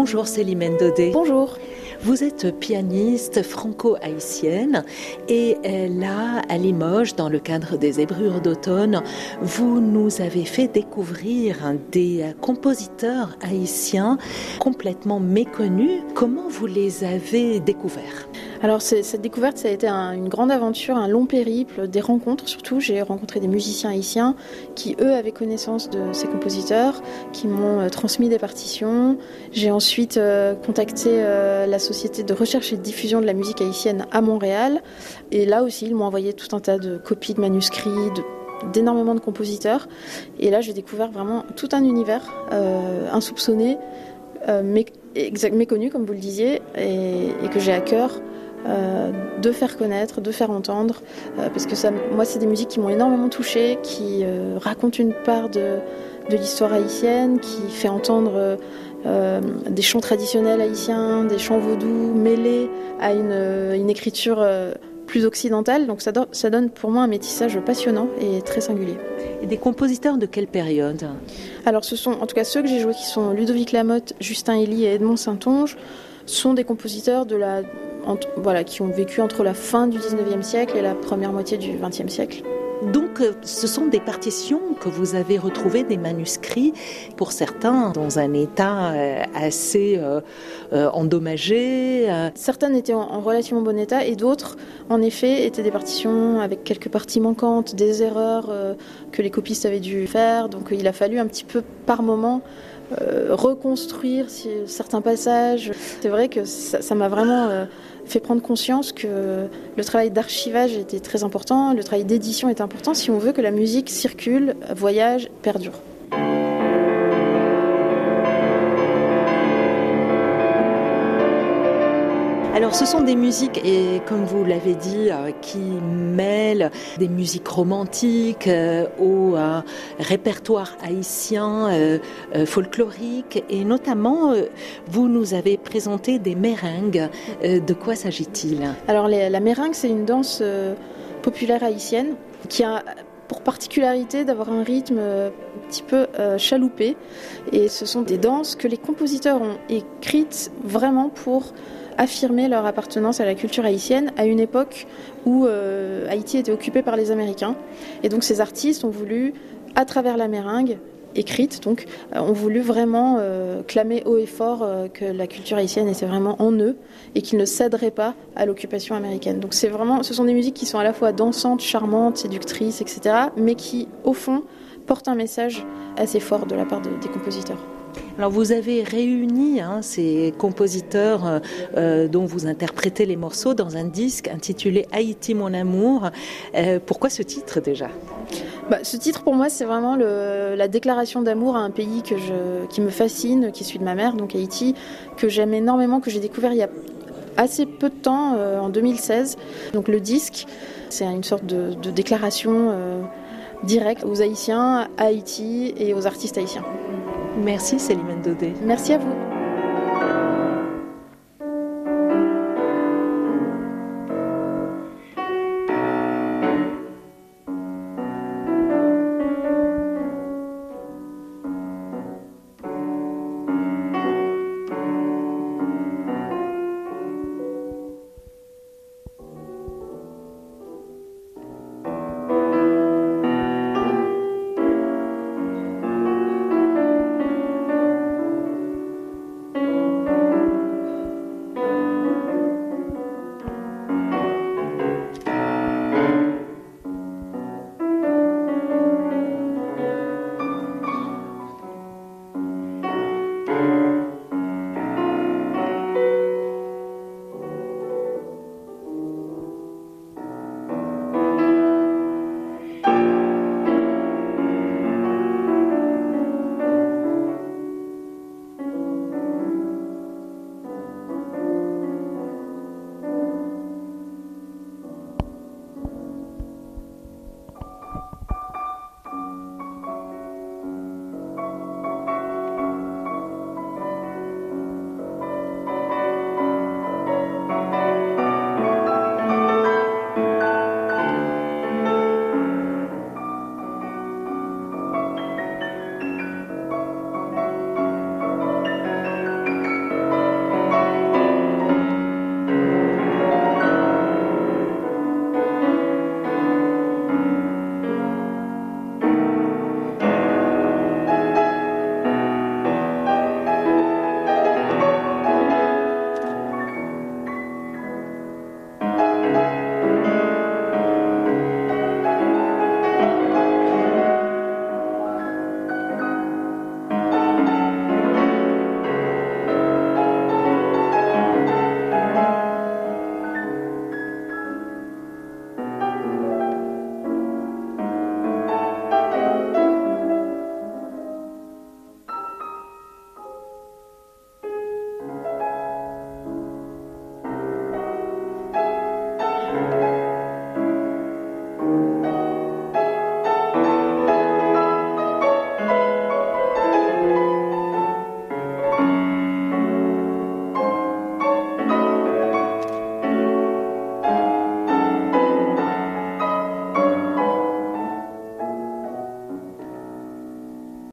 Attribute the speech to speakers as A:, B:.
A: Bonjour Célimène Dodé.
B: Bonjour.
A: Vous êtes pianiste franco-haïtienne et là, à Limoges, dans le cadre des Zébrures d'automne, vous nous avez fait découvrir des compositeurs haïtiens complètement méconnus. Comment vous les avez découverts?
B: Alors cette découverte, ça a été une grande aventure, un long périple, des rencontres surtout. J'ai rencontré des musiciens haïtiens qui, eux, avaient connaissance de ces compositeurs, qui m'ont euh, transmis des partitions. J'ai ensuite euh, contacté euh, la société de recherche et de diffusion de la musique haïtienne à Montréal. Et là aussi, ils m'ont envoyé tout un tas de copies de manuscrits, d'énormément de compositeurs. Et là, j'ai découvert vraiment tout un univers insoupçonné, méconnu, comme vous le disiez, et que j'ai à cœur euh, de faire connaître, de faire entendre, euh, parce que ça, moi, c'est des musiques qui m'ont énormément touchée, qui euh, racontent une part de, l'histoire haïtienne, qui fait entendre des chants traditionnels haïtiens, des chants vaudous mêlés à une, écriture plus occidentale. Donc ça, ça, donne pour moi un métissage passionnant et très singulier.
A: Et des compositeurs de quelle période?
B: Alors ce sont en tout cas ceux que j'ai joués qui sont Ludovic Lamotte, Justin Elie et Edmond Saint-Onge sont des compositeurs de la voilà, qui ont vécu entre la fin du 19e siècle et la première moitié du 20e siècle.
A: Donc, euh, ce sont des partitions que vous avez retrouvées, des manuscrits, pour certains dans un état euh, assez euh, endommagé.
B: Certaines étaient en, relativement bon état et d'autres, en effet, étaient des partitions avec quelques parties manquantes, des erreurs que les copistes avaient dû faire. Donc, il a fallu un petit peu par moment reconstruire certains passages. C'est vrai que ça m'a vraiment fait prendre conscience que le travail d'archivage était très important, le travail d'édition est important si on veut que la musique circule, voyage, perdure.
A: Alors ce sont des musiques, et comme vous l'avez dit, euh, qui mêlent des musiques romantiques euh, au euh, répertoire haïtien folklorique, et notamment vous nous avez présenté des meringues. de quoi s'agit-il?
B: Alors la meringue, c'est une danse populaire haïtienne qui a pour particularité d'avoir un rythme un petit peu chaloupé. Et ce sont des danses que les compositeurs ont écrites vraiment pour affirmer leur appartenance à la culture haïtienne à une époque où euh, Haïti était occupé par les Américains. Et donc ces artistes ont voulu, à travers la meringue, écrite, donc, euh, ont voulu vraiment euh, clamer haut et fort que la culture haïtienne était vraiment en eux et qu'ils ne céderaient pas à l'occupation américaine. Donc c'est vraiment, ce sont des musiques qui sont à la fois dansantes, charmantes, séductrices, etc., mais qui, au fond, portent un message assez fort de la part des compositeurs.
A: Alors vous avez réuni hein, ces compositeurs euh, euh, dont vous interprétez les morceaux dans un disque intitulé Haïti mon amour. Euh, pourquoi ce titre déjà?
B: Bah, ce titre pour moi c'est vraiment la déclaration d'amour à un pays qui me fascine, qui est celui de ma mère, donc Haïti, que j'aime énormément, que j'ai découvert il y a assez peu de temps, en 2016. Donc le disque, c'est une sorte de déclaration directe aux Haïtiens, à Haïti et aux artistes haïtiens.
A: Merci Célimène Dodé.
B: Merci à vous.